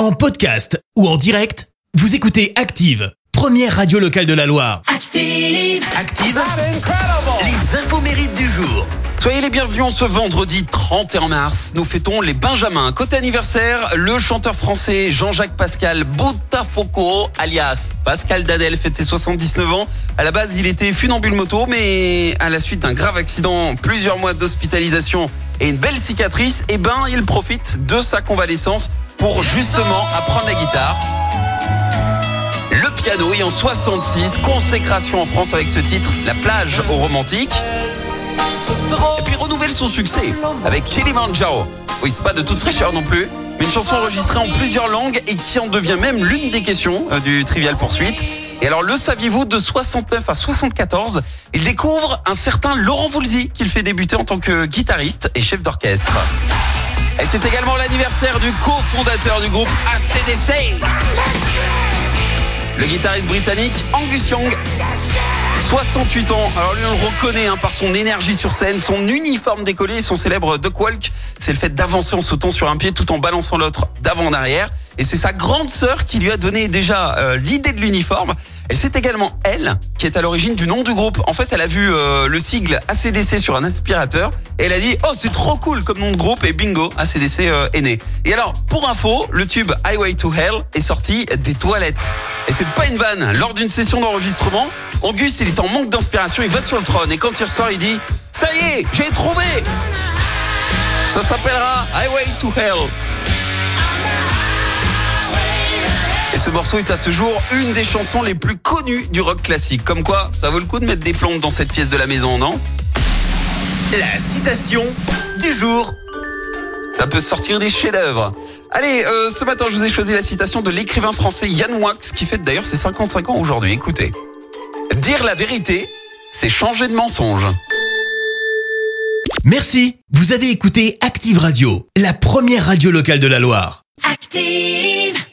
En podcast ou en direct, vous écoutez Active, première radio locale de la Loire. Active. Active, les infos mérites du jour. Soyez les bienvenus en ce vendredi 31 mars. Nous fêtons les Benjamins. Côté anniversaire, le chanteur français Jean-Jacques Pascal Botafoco, alias Pascal Dadel, fête ses 79 ans. À la base, il était funambule moto, mais à la suite d'un grave accident, plusieurs mois d'hospitalisation et une belle cicatrice, eh ben, il profite de sa convalescence pour justement apprendre la guitare. Le piano et en 66, consécration en France avec ce titre, La plage au romantique. Et puis renouvelle son succès avec Kilimanjaro. Oui, c'est pas de toute fraîcheur non plus, mais une chanson enregistrée en plusieurs langues et qui en devient même l'une des questions euh, du Trivial Poursuite. Et alors, le saviez-vous, de 69 à 74, il découvre un certain Laurent Voulzy qu'il fait débuter en tant que guitariste et chef d'orchestre. Et c'est également l'anniversaire du cofondateur du groupe ACDC. Le guitariste britannique Angus Young 68 ans. Alors lui, on le reconnaît hein, par son énergie sur scène, son uniforme décollé et son célèbre duck walk. C'est le fait d'avancer en sautant sur un pied tout en balançant l'autre d'avant en arrière. Et c'est sa grande sœur qui lui a donné déjà euh, l'idée de l'uniforme. Et c'est également elle qui est à l'origine du nom du groupe. En fait, elle a vu euh, le sigle ACDC sur un aspirateur et elle a dit "Oh, c'est trop cool comme nom de groupe" et bingo, ACDC euh, est né. Et alors, pour info, le tube Highway to Hell est sorti des toilettes. Et c'est pas une vanne. Lors d'une session d'enregistrement, Angus, il est en manque d'inspiration, il va sur le trône et quand il ressort, il dit "Ça y est, j'ai trouvé." Ça s'appellera Highway to Hell. Ce morceau est à ce jour une des chansons les plus connues du rock classique. Comme quoi, ça vaut le coup de mettre des plombes dans cette pièce de la maison, non? La citation du jour. Ça peut sortir des chefs-d'œuvre. Allez, euh, ce matin, je vous ai choisi la citation de l'écrivain français Yann Moix, qui fête d'ailleurs ses 55 ans aujourd'hui. Écoutez. Dire la vérité, c'est changer de mensonge. Merci, vous avez écouté Active Radio, la première radio locale de la Loire. Active.